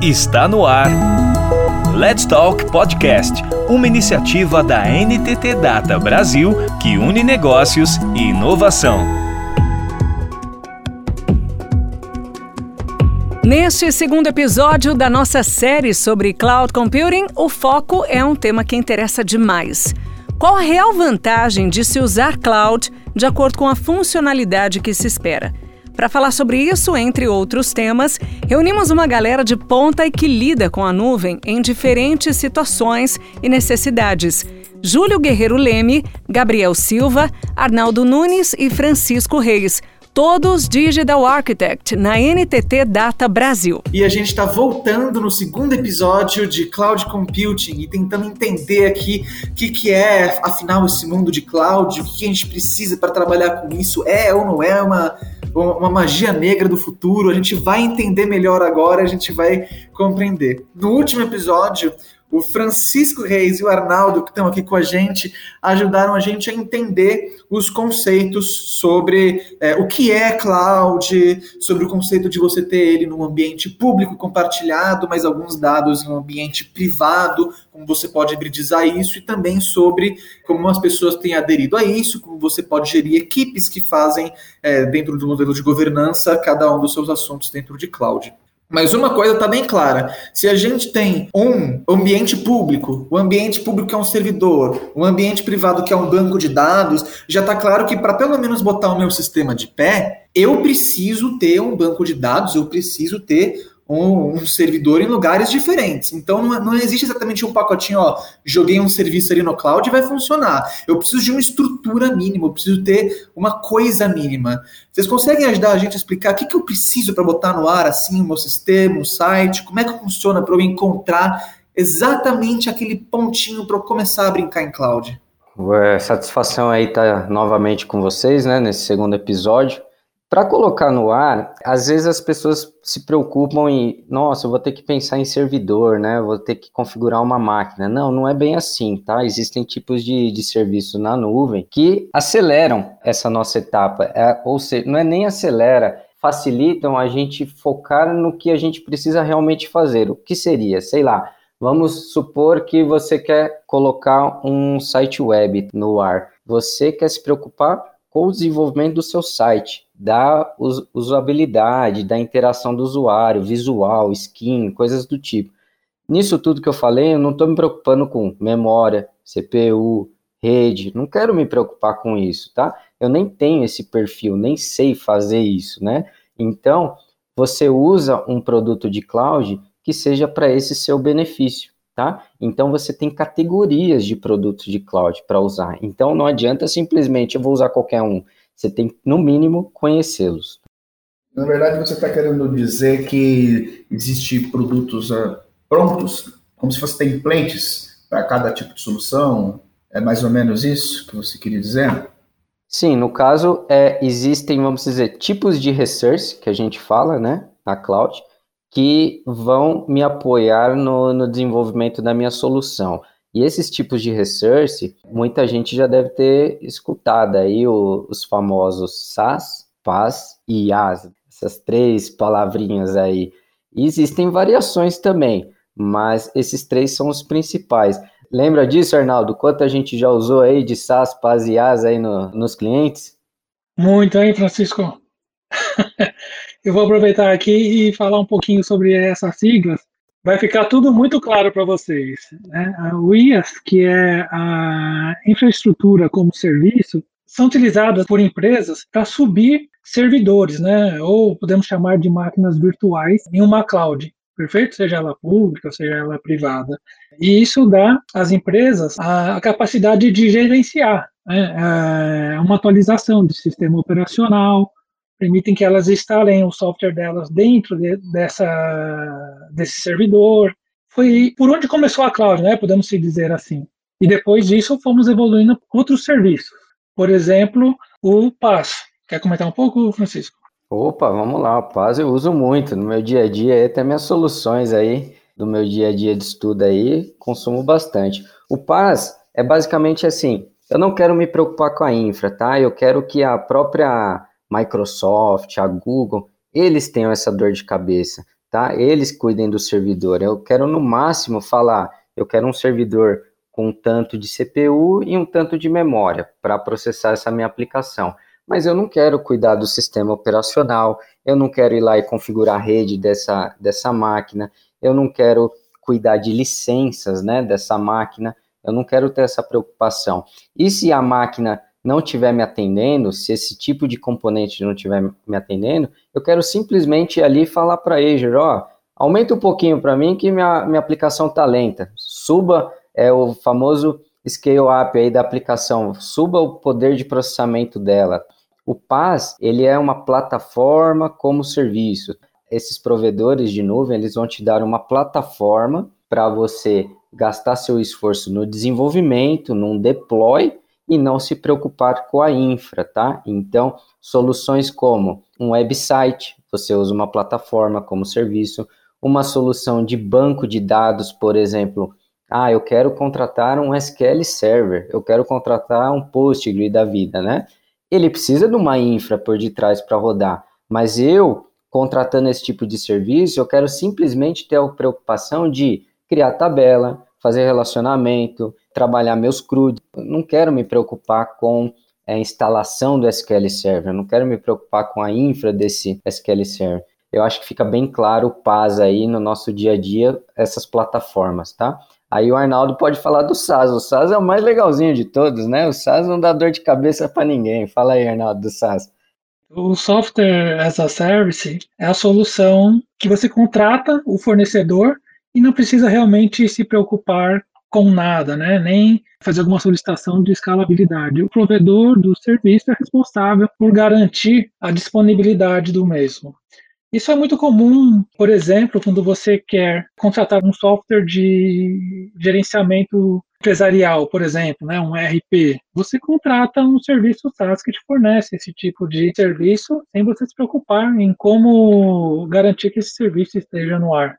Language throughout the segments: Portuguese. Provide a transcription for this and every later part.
Está no ar. Let's Talk Podcast, uma iniciativa da NTT Data Brasil que une negócios e inovação. Neste segundo episódio da nossa série sobre cloud computing, o foco é um tema que interessa demais. Qual a real vantagem de se usar cloud de acordo com a funcionalidade que se espera? Para falar sobre isso, entre outros temas, reunimos uma galera de ponta e que lida com a nuvem em diferentes situações e necessidades. Júlio Guerreiro Leme, Gabriel Silva, Arnaldo Nunes e Francisco Reis todos Digital Architect, na NTT Data Brasil. E a gente está voltando no segundo episódio de Cloud Computing e tentando entender aqui o que, que é, afinal, esse mundo de cloud, o que, que a gente precisa para trabalhar com isso, é ou não é uma, uma magia negra do futuro, a gente vai entender melhor agora, a gente vai compreender. No último episódio, o Francisco Reis e o Arnaldo, que estão aqui com a gente, ajudaram a gente a entender os conceitos sobre é, o que é cloud, sobre o conceito de você ter ele num ambiente público compartilhado, mas alguns dados em um ambiente privado, como você pode hibridizar isso, e também sobre como as pessoas têm aderido a isso, como você pode gerir equipes que fazem, é, dentro do modelo de governança, cada um dos seus assuntos dentro de cloud. Mas uma coisa está bem clara: se a gente tem um ambiente público, o ambiente público é um servidor, o ambiente privado que é um banco de dados, já está claro que para pelo menos botar o meu sistema de pé, eu preciso ter um banco de dados, eu preciso ter um, um, servidor em lugares diferentes. Então não, não, existe exatamente um pacotinho, ó, joguei um serviço ali no cloud e vai funcionar. Eu preciso de uma estrutura mínima, eu preciso ter uma coisa mínima. Vocês conseguem ajudar a gente a explicar o que, que eu preciso para botar no ar assim o meu sistema, o site, como é que funciona para eu encontrar exatamente aquele pontinho para eu começar a brincar em cloud? É, satisfação aí estar tá novamente com vocês, né, nesse segundo episódio. Para colocar no ar, às vezes as pessoas se preocupam em, nossa, eu vou ter que pensar em servidor, né? Vou ter que configurar uma máquina. Não, não é bem assim, tá? Existem tipos de, de serviço na nuvem que aceleram essa nossa etapa. É, ou seja, não é nem acelera, facilitam a gente focar no que a gente precisa realmente fazer. O que seria? Sei lá, vamos supor que você quer colocar um site web no ar. Você quer se preocupar com o desenvolvimento do seu site da usabilidade, da interação do usuário, visual, skin, coisas do tipo. Nisso tudo que eu falei, eu não estou me preocupando com memória, CPU, rede, não quero me preocupar com isso, tá? Eu nem tenho esse perfil, nem sei fazer isso, né? Então, você usa um produto de cloud que seja para esse seu benefício, tá? Então, você tem categorias de produtos de cloud para usar. Então, não adianta simplesmente eu vou usar qualquer um. Você tem, no mínimo, conhecê-los. Na verdade, você está querendo dizer que existem produtos uh, prontos, como se fossem templates para cada tipo de solução? É mais ou menos isso que você queria dizer? Sim, no caso, é, existem, vamos dizer, tipos de resource que a gente fala, né, na cloud, que vão me apoiar no, no desenvolvimento da minha solução. E esses tipos de research, muita gente já deve ter escutado aí o, os famosos SAS, PAS e IaaS, essas três palavrinhas aí. E existem variações também, mas esses três são os principais. Lembra disso, Arnaldo? Quanto a gente já usou aí de SAS, PAS e IaaS aí no, nos clientes? Muito, hein, Francisco? Eu vou aproveitar aqui e falar um pouquinho sobre essas siglas, vai ficar tudo muito claro para vocês. Né? O IaaS, que é a infraestrutura como serviço, são utilizadas por empresas para subir servidores, né? ou podemos chamar de máquinas virtuais, em uma cloud, perfeito? Seja ela pública, seja ela privada. E isso dá às empresas a, capacidade de gerenciar né? É, uma atualização de sistema operacional, permitem que elas instalem o software delas dentro de, dessa, desse servidor. Foi por onde começou a cloud, né? Podemos dizer assim. E depois disso fomos evoluindo outros serviços. Por exemplo, o PaaS. Quer comentar um pouco, Francisco? Opa, vamos lá. O PaaS eu uso muito no meu dia a dia. Até minhas soluções aí do meu dia a dia de estudo aí, consumo bastante. O PaaS é basicamente assim, eu não quero me preocupar com a infra, tá? Eu quero que a própria Microsoft, a Google, eles tenham essa dor de cabeça. tá? Eles cuidem do servidor. Eu quero no máximo falar, eu quero um servidor com um tanto de CPU e um tanto de memória para processar essa minha aplicação. Mas eu não quero cuidar do sistema operacional, eu não quero ir lá e configurar a rede dessa, dessa máquina, eu não quero cuidar de licenças né, dessa máquina, eu não quero ter essa preocupação. E se a máquina não estiver me atendendo, se esse tipo de componente não estiver me atendendo, eu quero simplesmente ir ali falar para a Azure, ó, aumenta um pouquinho para mim que minha, minha aplicação está lenta. Suba é o famoso scale up aí da aplicação, suba o poder de processamento dela. O PaaS, ele é uma plataforma como serviço. Esses provedores de nuvem, eles vão te dar uma plataforma para você gastar seu esforço no desenvolvimento, num deploy e não se preocupar com a infra, tá? Então, soluções como um website, você usa uma plataforma como serviço, uma solução de banco de dados, por exemplo, ah, eu quero contratar um SQL Server, eu quero contratar um Postgre da vida, né? Ele precisa de uma infra por detrás para rodar, mas eu, contratando esse tipo de serviço, eu quero simplesmente ter a preocupação de criar tabela, fazer relacionamento, trabalhar meus CRUD. Não quero me preocupar com a instalação do SQL Server, não quero me preocupar com a infra desse SQL Server. Eu acho que fica bem claro o PAS aí no nosso dia a dia, essas plataformas, tá? Aí o Arnaldo pode falar do SAS. O SAS é o mais legalzinho de todos, né? O SAS não dá dor de cabeça para ninguém. Fala aí, Arnaldo, do SAS. O software as a service é a solução que você contrata o fornecedor e não precisa realmente se preocupar com nada, né? nem fazer alguma solicitação de escalabilidade. O provedor do serviço é responsável por garantir a disponibilidade do mesmo. Isso é muito comum, por exemplo, quando você quer contratar um software de gerenciamento empresarial, por exemplo, né, um RP. Você contrata um serviço SaaS que te fornece esse tipo de serviço sem você se preocupar em como garantir que esse serviço esteja no ar.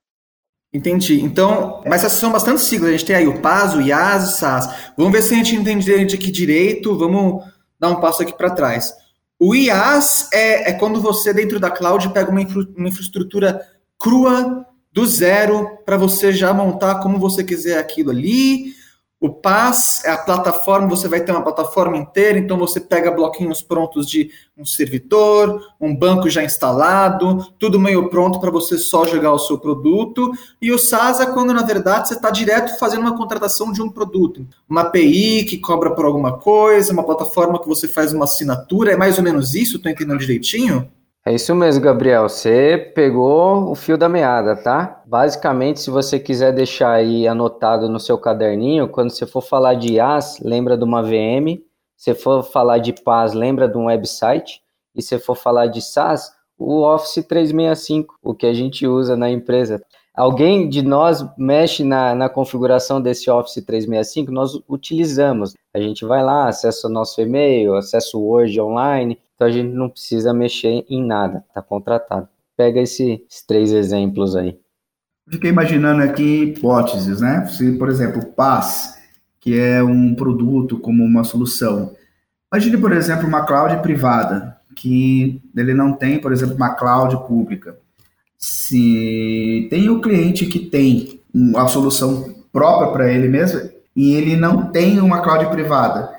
Entendi. Então, mas essas são bastante siglas. A gente tem aí o PAS, o IaaS, o SaaS. Vamos ver se a gente entende aqui direito. Vamos dar um passo aqui para trás. O IaaS é, é, quando você, dentro da cloud, pega uma, infra, uma infraestrutura crua, do zero, para você já montar como você quiser aquilo ali. O PaaS é a plataforma, você vai ter uma plataforma inteira, então você pega bloquinhos prontos de um servidor, um banco já instalado, tudo meio pronto para você só jogar o seu produto. E o SaaS é quando, na verdade, você está direto fazendo uma contratação de um produto. Uma API que cobra por alguma coisa, uma plataforma que você faz uma assinatura, é mais ou menos isso? Estou entendendo direitinho? É isso mesmo, Gabriel. Você pegou o fio da meada, tá? Basicamente, se você quiser deixar aí anotado no seu caderninho, quando você for falar de IaaS, lembra de uma VM. Se for falar de PaaS, lembra de um website. E se for falar de SaaS, o Office 365, o que a gente usa na empresa. Alguém de nós mexe na, na configuração desse Office 365, nós utilizamos. A gente vai lá, acessa o nosso e-mail, acessa o Word online, então a gente não precisa mexer em nada, tá contratado. Pega esses três exemplos aí. Fiquei imaginando aqui hipóteses, né? Se, por exemplo, PaaS, que é um produto como uma solução. Imagine, por exemplo, uma cloud privada, que ele não tem, por exemplo, uma cloud pública. Se tem o cliente que tem uma solução própria para ele mesmo e ele não tem uma cloud privada,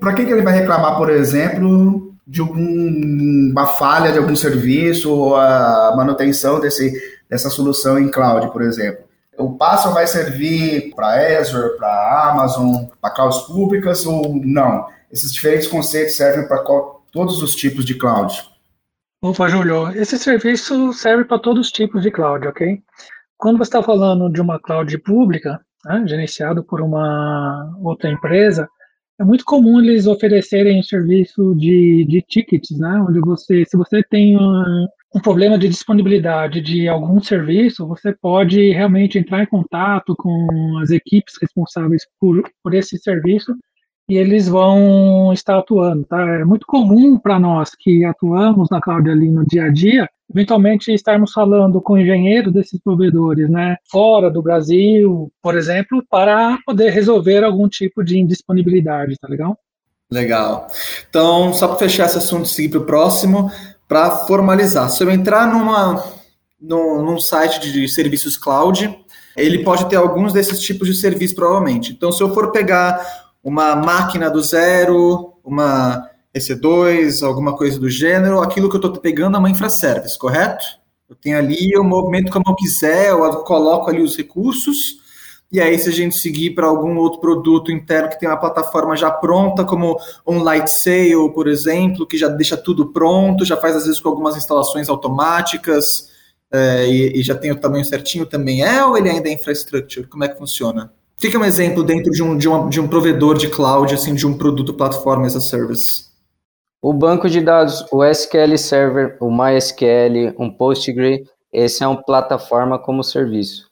para que, que ele vai reclamar, por exemplo, de alguma falha de algum serviço ou a manutenção desse, dessa solução em cloud, por exemplo. O passo vai servir para Azure, para Amazon, para clouds públicas ou não? Esses diferentes conceitos servem para todos os tipos de cloud. Opa, Júlio, esse serviço serve para todos os tipos de cloud, ok? Quando você está falando de uma cloud pública, né, gerenciado por uma outra empresa, é muito comum eles oferecerem serviço de, de tickets, né? Onde você, se você tem um, um problema de disponibilidade de algum serviço, você pode realmente entrar em contato com as equipes responsáveis por, por esse serviço e eles vão estar atuando. Tá? É muito comum para nós que atuamos na cloud ali no dia a dia, eventualmente estarmos falando com engenheiros desses provedores, né, fora do Brasil, por exemplo, para poder resolver algum tipo de indisponibilidade, tá legal? Legal. Então, só para fechar esse assunto e seguir para o próximo, para formalizar, se eu entrar numa num, num site de serviços cloud, ele pode ter alguns desses tipos de serviço, provavelmente. Então, se eu for pegar uma máquina do zero, uma EC2, alguma coisa do gênero, aquilo que eu estou pegando é uma infraservice, correto? Eu tenho ali, eu movimento como eu quiser, eu coloco ali os recursos, e aí, se a gente seguir para algum outro produto interno que tem uma plataforma já pronta, como um Light Sail, por exemplo, que já deixa tudo pronto, já faz às vezes com algumas instalações automáticas é, e, e, já tem o tamanho certinho, também é ou ele ainda é infrastructure? Como é que funciona? Fica um exemplo dentro de um, de, uma, de um provedor de cloud, assim, de um produto plataforma as a service. O banco de dados, o SQL Server, o MySQL, um Postgre, esse é uma plataforma como serviço.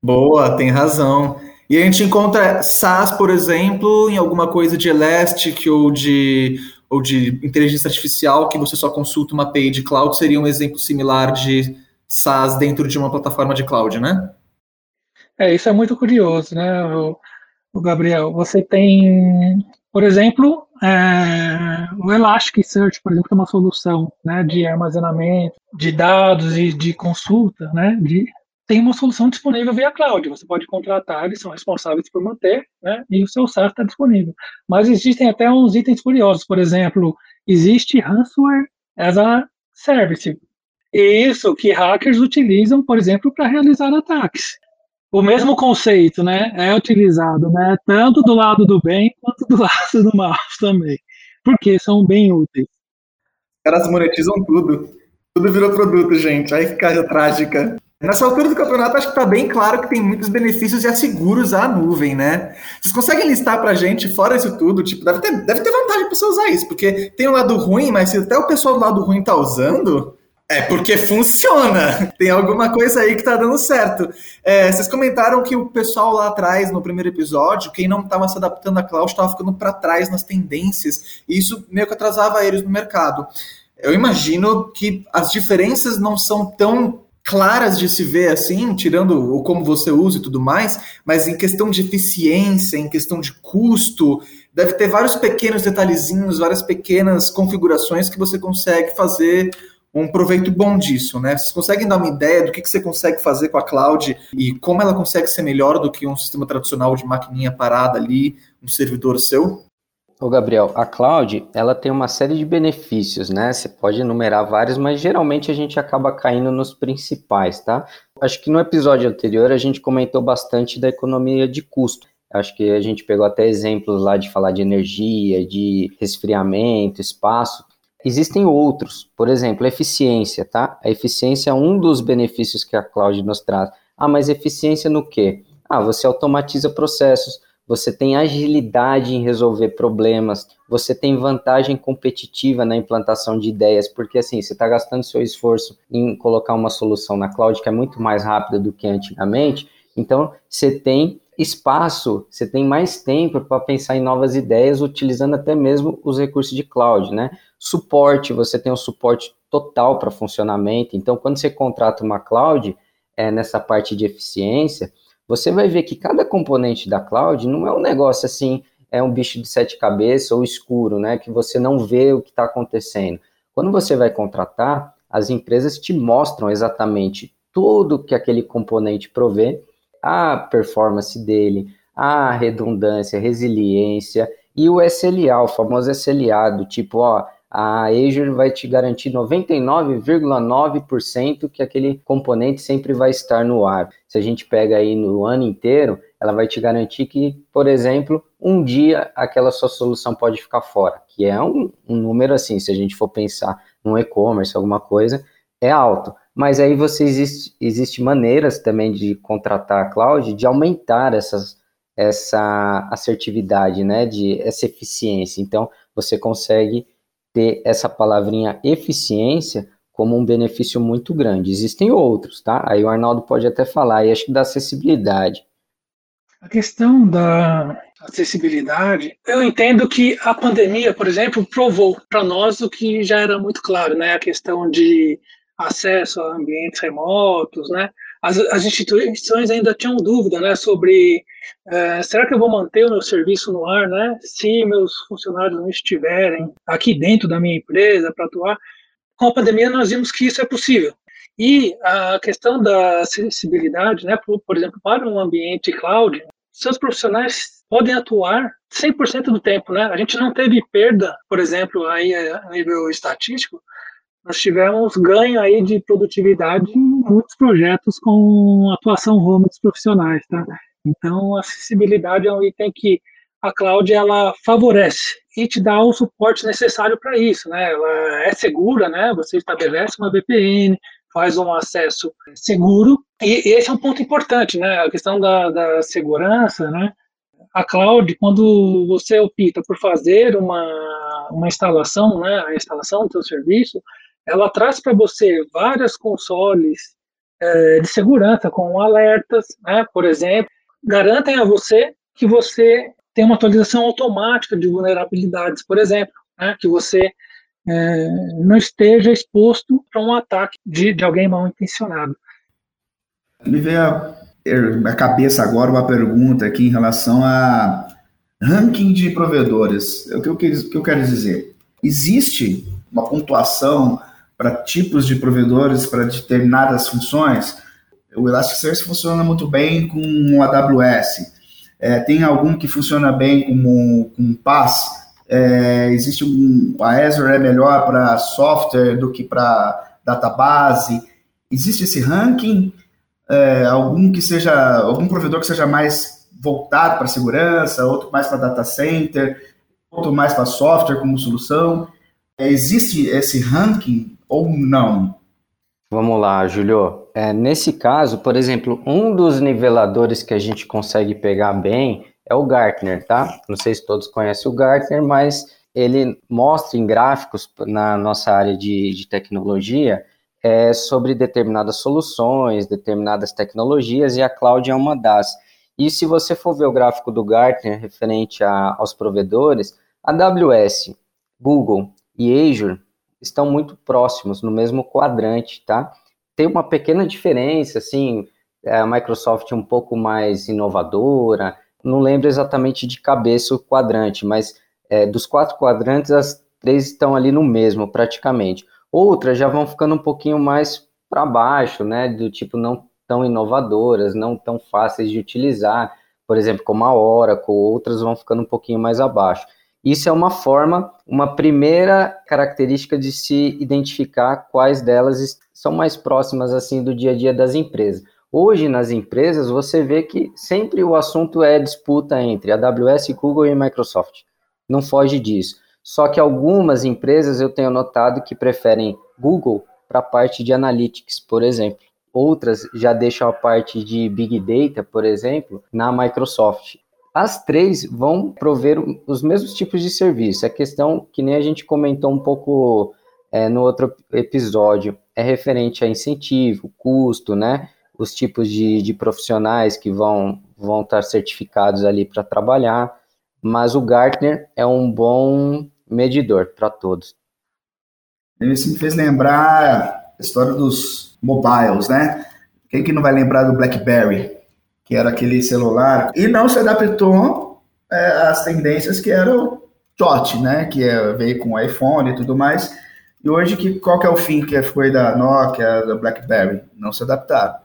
Boa, tem razão. E a gente encontra SaaS, por exemplo, em alguma coisa de Elastic ou de, ou de inteligência artificial, que você só consulta uma API de cloud, seria um exemplo similar de SaaS dentro de uma plataforma de cloud, né? É, isso é muito curioso, né, o, o Gabriel? Você tem, por exemplo, é, o Elasticsearch, por exemplo, é uma solução né, de armazenamento de dados e de consulta, né, de tem uma solução disponível via cloud. Você pode contratar, eles são responsáveis por manter, né? E o seu SaaS está disponível. Mas existem até uns itens curiosos. Por exemplo, existe ransomware as a service. Isso que hackers utilizam, por exemplo, para realizar ataques. O mesmo conceito, né, é utilizado, né, tanto do lado do bem quanto do lado do mal também, porque são bem úteis. Os caras monetizam tudo. Tudo virou produto, gente. Aí que coisa trágica. Nessa altura do campeonato, acho que está bem claro que tem muitos benefícios e asseguros à nuvem, né? Vocês conseguem listar para a gente, fora isso tudo, tipo, deve ter, deve ter vantagem para você usar isso, porque tem um lado ruim, mas se até o pessoal do lado ruim está usando, é porque funciona. Tem alguma coisa aí que está dando certo. É, vocês comentaram que o pessoal lá atrás, no primeiro episódio, quem não estava se adaptando à cloud estava ficando para trás nas tendências, e isso meio que atrasava eles no mercado. Eu imagino que as diferenças não são tão claras de se ver assim, tirando o como você usa e tudo mais, mas em questão de eficiência, em questão de custo, deve ter vários pequenos detalhezinhos, várias pequenas configurações que você consegue fazer um proveito bom disso, né? Vocês conseguem dar uma ideia do que, que você consegue fazer com a cloud e como ela consegue ser melhor do que um sistema tradicional de maquininha parada ali, um servidor seu? Ô Gabriel, a cloud, ela tem uma série de benefícios, né? Você pode enumerar vários, mas geralmente a gente acaba caindo nos principais, tá? Acho que no episódio anterior a gente comentou bastante da economia de custo. Acho que a gente pegou até exemplos lá de falar de energia, de resfriamento, espaço. Existem outros, por exemplo, eficiência, tá? A eficiência é um dos benefícios que a cloud nos traz. Ah, mas eficiência no quê? Ah, você automatiza processos, você tem agilidade em resolver problemas, você tem vantagem competitiva na implantação de ideias, porque assim, você está gastando seu esforço em colocar uma solução na cloud que é muito mais rápida do que antigamente, então você tem espaço, você tem mais tempo para pensar em novas ideias, utilizando até mesmo os recursos de cloud, né? Suporte, você tem um suporte total para funcionamento, então quando você contrata uma cloud, é, nessa parte de eficiência, você vai ver que cada componente da cloud não é um negócio assim, é um bicho de sete cabeças ou escuro, né? Que você não vê o que está acontecendo. Quando você vai contratar, as empresas te mostram exatamente tudo que aquele componente provê, a performance dele, a redundância, resiliência e o SLA, o famoso SLA, do tipo, ó, a Azure vai te garantir 99,9% que aquele componente sempre vai estar no ar. Se a gente pega aí no ano inteiro, ela vai te garantir que, por exemplo, um dia aquela sua solução pode ficar fora, que é um, um número assim, se a gente for pensar no e-commerce, alguma coisa, é alto. Mas aí você existe, existe maneiras também de contratar a cloud, de aumentar essas, essa assertividade, né, de essa eficiência. Então, você consegue ter essa palavrinha eficiência como um benefício muito grande. Existem outros, tá? Aí o Arnaldo pode até falar, e acho que da acessibilidade. A questão da acessibilidade, eu entendo que a pandemia, por exemplo, provou para nós o que já era muito claro, né? A questão de acesso a ambientes remotos, né? As, as instituições ainda tinham dúvida, né, sobre é, será que eu vou manter o meu serviço no ar, né, se meus funcionários não estiverem aqui dentro da minha empresa para atuar. Com a pandemia nós vimos que isso é possível. E a questão da acessibilidade, né, por, por exemplo, para um ambiente cloud, seus profissionais podem atuar 100% do tempo, né? A gente não teve perda, por exemplo, aí a nível estatístico, nós tivemos ganho aí de produtividade muitos projetos com atuação home dos profissionais, tá? Então, a acessibilidade é um item que a cloud ela favorece e te dá o suporte necessário para isso, né? Ela é segura, né? Você estabelece uma VPN, faz um acesso seguro e, esse é um ponto importante, né? A questão da, da segurança, né? A cloud, quando você opta por fazer uma, uma instalação, né? A instalação do seu serviço, ela traz para você várias consoles é, de segurança com alertas, né? Por exemplo, garantem a você que você tem uma atualização automática de vulnerabilidades, por exemplo, né? Que você é, não esteja exposto para um ataque de, de alguém mal intencionado. Me veio à cabeça agora uma pergunta aqui em relação a ranking de provedores. O que eu quero dizer? Existe uma pontuação para tipos de provedores para determinadas funções? O Elasticsearch funciona muito bem com o AWS. É, tem algum que funciona bem com, com PaaS? É, existe um, a Azure é melhor para software do que para database. Existe esse ranking? É, algum que seja algum provedor que seja mais voltado para segurança, outro mais para data center, outro mais para software como solução. É, existe esse ranking ou não? Vamos lá, Julio. É, nesse caso, por exemplo, um dos niveladores que a gente consegue pegar bem é o Gartner, tá? Não sei se todos conhecem o Gartner, mas ele mostra em gráficos na nossa área de, de tecnologia é, sobre determinadas soluções, determinadas tecnologias, e a cloud é uma das. E se você for ver o gráfico do Gartner referente a, aos provedores, AWS, Google e Azure estão muito próximos, no mesmo quadrante, tá? Tem uma pequena diferença, assim, é, a Microsoft um pouco mais inovadora, não lembro exatamente de cabeça o quadrante, mas é, dos quatro quadrantes, as três estão ali no mesmo, praticamente. Outras já vão ficando um pouquinho mais para baixo, né, do tipo não tão inovadoras, não tão fáceis de utilizar, por exemplo, como a Oracle, outras vão ficando um pouquinho mais abaixo. Isso é uma forma, uma primeira característica de se identificar quais delas são mais próximas assim do dia a dia das empresas. Hoje nas empresas você vê que sempre o assunto é disputa entre AWS, Google e Microsoft. Não foge disso. Só que algumas empresas eu tenho notado que preferem Google para a parte de analytics, por exemplo. Outras já deixam a parte de Big Data, por exemplo, na Microsoft. As três vão prover os mesmos tipos de serviço. A questão, que nem a gente comentou um pouco é, no outro episódio, é referente a incentivo, custo, né? Os tipos de, de profissionais que vão, vão estar certificados ali para trabalhar. Mas o Gartner é um bom medidor para todos. Isso me fez lembrar a história dos mobiles, né? Quem que não vai lembrar do BlackBerry? Que era aquele celular, e não se adaptou é, às tendências que era o TOT, né, que é, veio com iPhone e tudo mais, e hoje que, qual que é o fim que foi da Nokia, da BlackBerry? Não se adaptaram.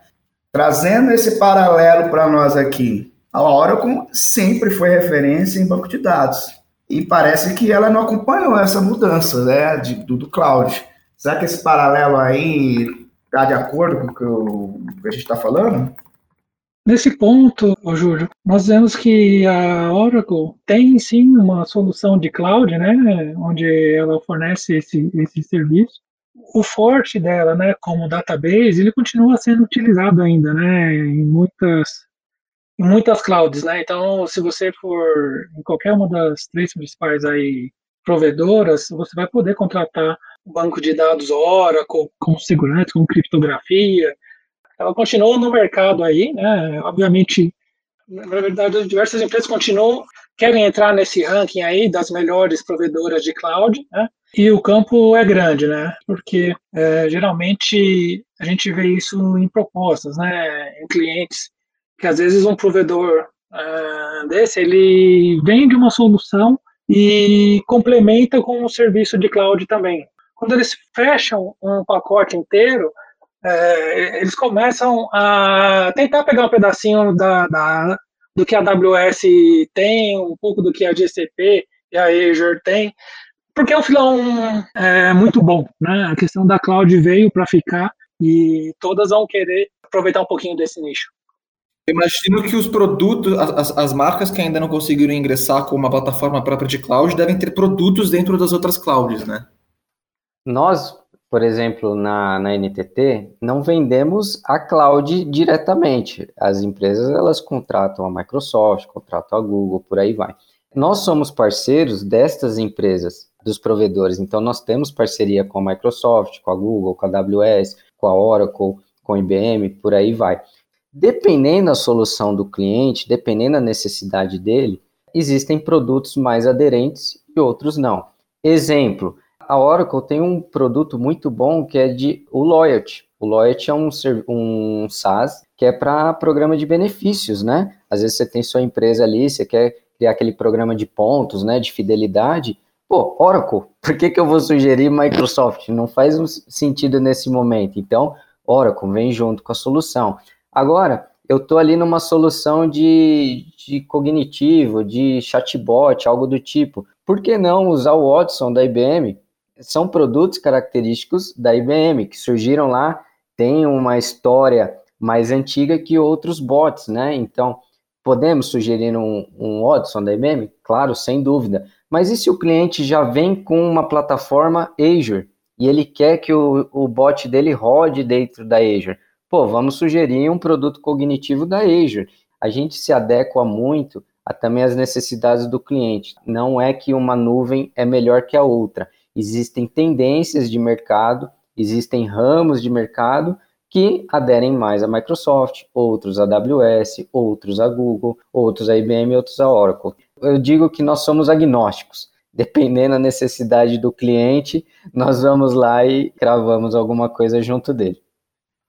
Trazendo esse paralelo para nós aqui, a Oracle sempre foi referência em banco de dados, e parece que ela não acompanhou essa mudança né, de, do, do cloud. Será que esse paralelo aí está de acordo com o que, o, que a gente está falando? Nesse ponto, Júlio, nós vemos que a Oracle tem sim uma solução de cloud, né, onde ela fornece esse, esse serviço. O forte dela, né, como database, ele continua sendo utilizado ainda, né, em muitas em muitas clouds, né? Então, se você for em qualquer uma das três principais aí provedoras, você vai poder contratar um banco de dados Oracle com segurança, com criptografia, ela continua no mercado aí, né? Obviamente, na verdade, diversas empresas continuam, querem entrar nesse ranking aí das melhores provedoras de cloud, né? E o campo é grande, né? Porque é, geralmente a gente vê isso em propostas, né? Em clientes que às vezes um provedor uh, desse ele vende uma solução e complementa com um serviço de cloud também. Quando eles fecham um pacote inteiro, é, eles começam a tentar pegar um pedacinho da, da, do que a AWS tem, um pouco do que a GCP e a Azure tem, porque é um filão é, muito bom, né? A questão da cloud veio para ficar e todas vão querer aproveitar um pouquinho desse nicho. Imagino que os produtos, as, as marcas que ainda não conseguiram ingressar com uma plataforma própria de cloud devem ter produtos dentro das outras clouds, né? Nós, por exemplo, na, na NTT, não vendemos a cloud diretamente. As empresas, elas contratam a Microsoft, contratam a Google, por aí vai. Nós somos parceiros destas empresas, dos provedores. Então, nós temos parceria com a Microsoft, com a Google, com a AWS, com a Oracle, com a IBM, por aí vai. Dependendo da solução do cliente, dependendo da necessidade dele, existem produtos mais aderentes e outros não. Exemplo, a Oracle tem um produto muito bom que é de o Loyalty. O Loyalty é um, um SaaS que é para programa de benefícios, né? Às vezes você tem sua empresa ali, você quer criar aquele programa de pontos, né, de fidelidade. Pô, Oracle, por que, que eu vou sugerir Microsoft? Não faz sentido nesse momento. Então, Oracle vem junto com a solução. Agora, eu estou ali numa solução de, de cognitivo, de chatbot, algo do tipo. Por que não usar o Watson da IBM? São produtos característicos da IBM que surgiram lá, tem uma história mais antiga que outros bots, né? Então, podemos sugerir um, um Watson da IBM? Claro, sem dúvida. Mas e se o cliente já vem com uma plataforma Azure e ele quer que o, o bot dele rode dentro da Azure? pô, vamos sugerir um produto cognitivo da Azure. A gente se adequa muito a também as necessidades do cliente. Não é que uma nuvem é melhor que a outra. Existem tendências de mercado, existem ramos de mercado que aderem mais a Microsoft, outros a AWS, outros a Google, outros a IBM, outros a Oracle. Eu digo que nós somos agnósticos. Dependendo da necessidade do cliente, nós vamos lá e cravamos alguma coisa junto dele.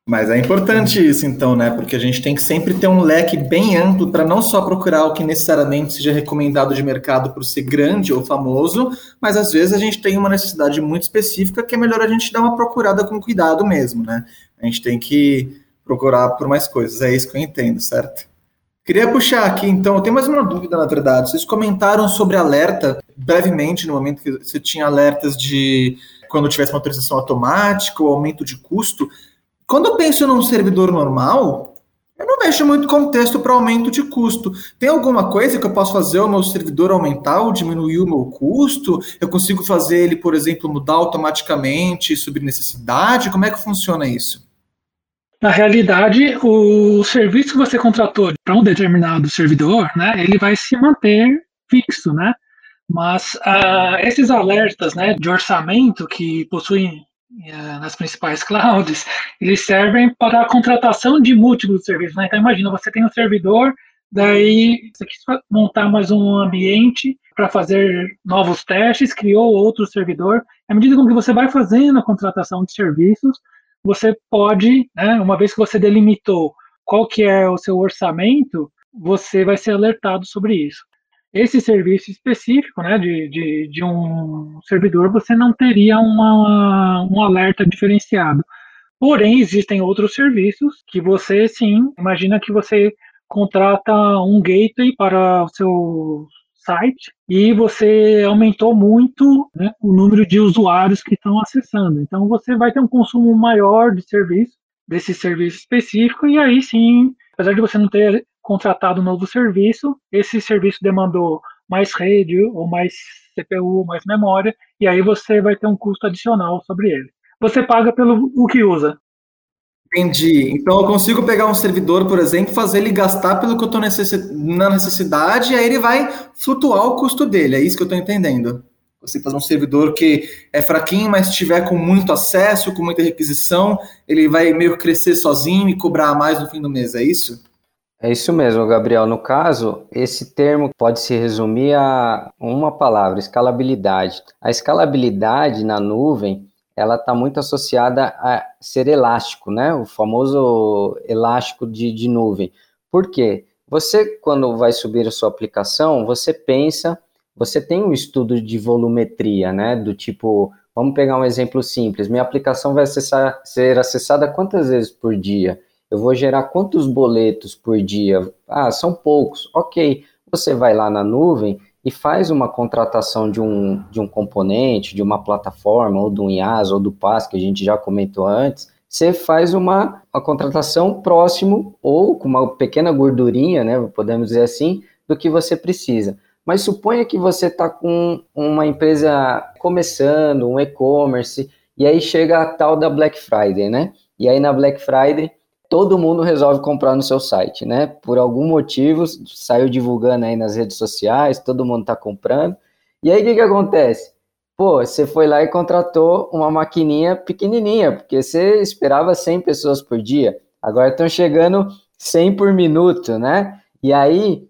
Mas é importante isso, então, né? Porque a gente tem que sempre ter um leque bem amplo para não só procurar o que necessariamente seja recomendado de mercado por ser grande ou famoso, mas às vezes a gente tem uma necessidade muito específica que é melhor a gente dar uma procurada com cuidado mesmo, né? A gente tem que procurar por mais coisas. É isso que eu entendo, certo? Queria puxar aqui, então, eu tenho mais uma dúvida, na verdade. Vocês comentaram sobre alerta brevemente no momento que você tinha alertas de quando tivesse uma autorização automática ou aumento de custo. Quando eu penso num servidor normal, eu não vejo muito contexto para aumento de custo. Tem alguma coisa que eu posso fazer o meu servidor aumentar ou diminuir o meu custo? Eu consigo fazer ele, por exemplo, mudar automaticamente sobre necessidade? Como é que funciona isso? Na realidade, o serviço que você contratou para um determinado servidor, né, ele vai se manter fixo, né? Mas uh, esses alertas né, de orçamento que possuem nas principais clouds, eles servem para a contratação de múltiplos serviços. Né? Então, imagina, você tem um servidor, daí você quis montar mais um ambiente para fazer novos testes, criou outro servidor. À medida que você vai fazendo a contratação de serviços, você pode, né, uma vez que você delimitou qual que é o seu orçamento, você vai ser alertado sobre isso esse serviço específico né, de, de, de, um servidor, você não teria uma, um alerta diferenciado. Porém, existem outros serviços que você, sim, imagina que você contrata um gateway para o seu site e você aumentou muito né, o número de usuários que estão acessando. Então, você vai ter um consumo maior de serviço, desse serviço específico, e aí sim, apesar de você não ter contratado um novo serviço, esse serviço demandou mais rede ou mais CPU, mais memória, e aí você vai ter um custo adicional sobre ele. Você paga pelo o que usa. Entendi. Então eu consigo pegar um servidor, por exemplo, fazer ele gastar pelo que eu estou na necessidade, e aí ele vai flutuar o custo dele. É isso que eu estou entendendo. Você fazer um servidor que é fraquinho, mas tiver com muito acesso, com muita requisição, ele vai meio crescer sozinho e cobrar mais no fim do mês, é isso? É isso mesmo, Gabriel. No caso, esse termo pode se resumir a uma palavra: escalabilidade. A escalabilidade na nuvem ela está muito associada a ser elástico, né? O famoso elástico de, de nuvem. Por quê? Você, quando vai subir a sua aplicação, você pensa, você tem um estudo de volumetria, né? Do tipo Vamos pegar um exemplo simples. Minha aplicação vai acessar, ser acessada quantas vezes por dia? Eu vou gerar quantos boletos por dia? Ah, são poucos. Ok. Você vai lá na nuvem e faz uma contratação de um, de um componente, de uma plataforma, ou do IaaS, ou do PaaS, que a gente já comentou antes, você faz uma, uma contratação próximo ou com uma pequena gordurinha, né, podemos dizer assim, do que você precisa. Mas suponha que você está com uma empresa começando, um e-commerce, e aí chega a tal da Black Friday, né? E aí na Black Friday todo mundo resolve comprar no seu site, né? Por algum motivo, saiu divulgando aí nas redes sociais, todo mundo está comprando. E aí o que, que acontece? Pô, você foi lá e contratou uma maquininha pequenininha, porque você esperava 100 pessoas por dia. Agora estão chegando 100 por minuto, né? E aí...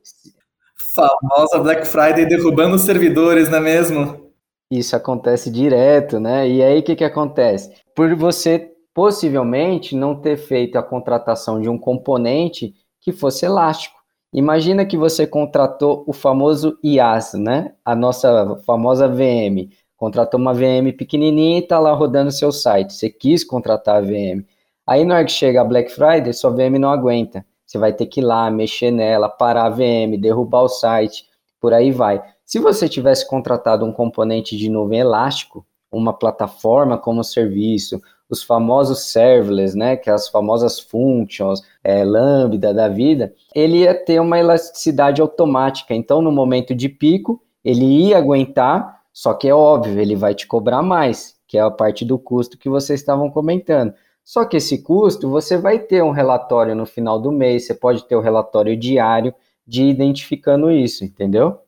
Famosa Black Friday derrubando os servidores, não é mesmo? Isso acontece direto, né? E aí o que, que acontece? Por você possivelmente não ter feito a contratação de um componente que fosse elástico. Imagina que você contratou o famoso IaaS, né? A nossa famosa VM. Contratou uma VM pequenininha e está lá rodando seu site. Você quis contratar a VM. Aí na hora que chega a Black Friday, sua VM não aguenta. Você vai ter que ir lá, mexer nela, parar a VM, derrubar o site, por aí vai. Se você tivesse contratado um componente de nuvem elástico, uma plataforma como serviço, os famosos serverless, né, que é as famosas functions, é, lambda da vida, ele ia ter uma elasticidade automática. Então, no momento de pico, ele ia aguentar, só que é óbvio, ele vai te cobrar mais, que é a parte do custo que vocês estavam comentando. Só que esse custo, você vai ter um relatório no final do mês, você pode ter o um relatório diário de identificando isso, entendeu?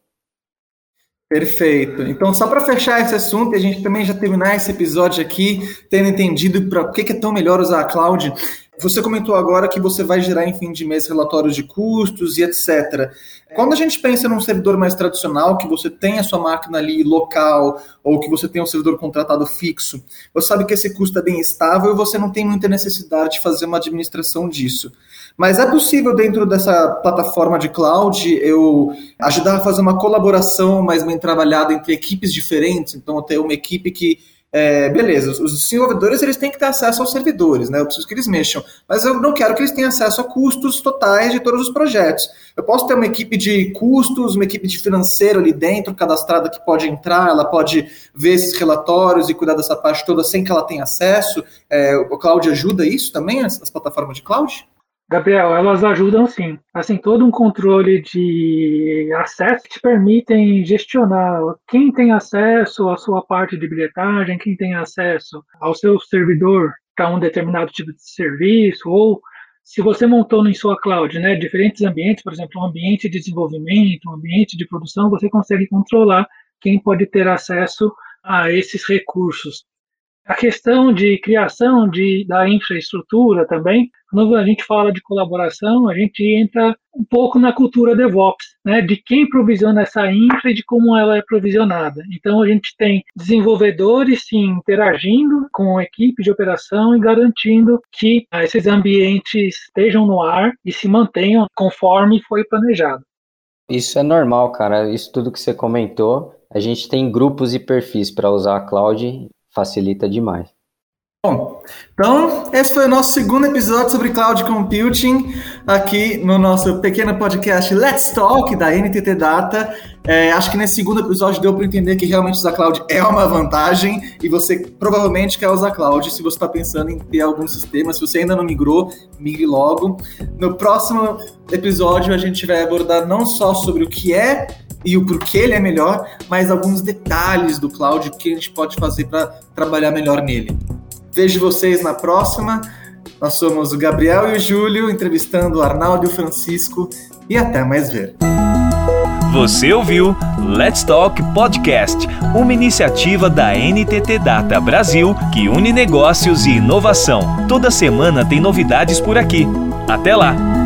Perfeito. Então, só para fechar esse assunto e a gente também já terminar esse episódio aqui, tendo entendido para que é tão melhor usar a cloud, você comentou agora que você vai gerar em fim de mês relatórios de custos e etc. Quando a gente pensa num servidor mais tradicional, que você tem a sua máquina ali local, ou que você tem um servidor contratado fixo, você sabe que esse custo é bem estável e você não tem muita necessidade de fazer uma administração disso. Mas é possível, dentro dessa plataforma de cloud, eu ajudar a fazer uma colaboração mais bem trabalhada entre equipes diferentes. Então, eu ter uma equipe que é, beleza, os desenvolvedores eles têm que ter acesso aos servidores, né? Eu preciso que eles mexam, mas eu não quero que eles tenham acesso a custos totais de todos os projetos. Eu posso ter uma equipe de custos, uma equipe de financeiro ali dentro, cadastrada que pode entrar, ela pode ver esses relatórios e cuidar dessa parte toda sem que ela tenha acesso. É, o cloud ajuda isso também, as, as plataformas de cloud? Gabriel, elas ajudam sim. Assim, todo um controle de acesso te permitem gestionar quem tem acesso à sua parte de bilhetagem, quem tem acesso ao seu servidor para um determinado tipo de serviço, ou se você montou em sua cloud, né, diferentes ambientes, por exemplo, um ambiente de desenvolvimento, um ambiente de produção, você consegue controlar quem pode ter acesso a esses recursos a questão de criação de, da infraestrutura também, quando a gente fala de colaboração, a gente entra um pouco na cultura DevOps, né, de quem provisiona essa infra e de como ela é provisionada. Então, a gente tem desenvolvedores sim, interagindo com a equipe de operação e garantindo que esses ambientes estejam no ar e se mantenham conforme foi planejado. Isso é normal, cara. Isso tudo que você comentou. A gente tem grupos e perfis para usar a cloud facilita demais. Bom, então esse foi o nosso segundo episódio sobre cloud computing aqui no nosso pequeno podcast Let's Talk da NTT Data. É, acho que nesse segundo episódio deu para entender que realmente usar cloud é uma vantagem e você provavelmente quer usar cloud se você está pensando em ter algum sistema. Se você ainda não migrou, migre logo. No próximo episódio a gente vai abordar não só sobre o que é e o porquê ele é melhor, mas alguns detalhes do cloud que a gente pode fazer para trabalhar melhor nele. Vejo vocês na próxima. Nós somos o Gabriel e o Júlio entrevistando o Arnaldo e o Francisco e até mais ver. Você ouviu Let's Talk Podcast, uma iniciativa da NTT Data Brasil que une negócios e inovação. Toda semana tem novidades por aqui. Até lá!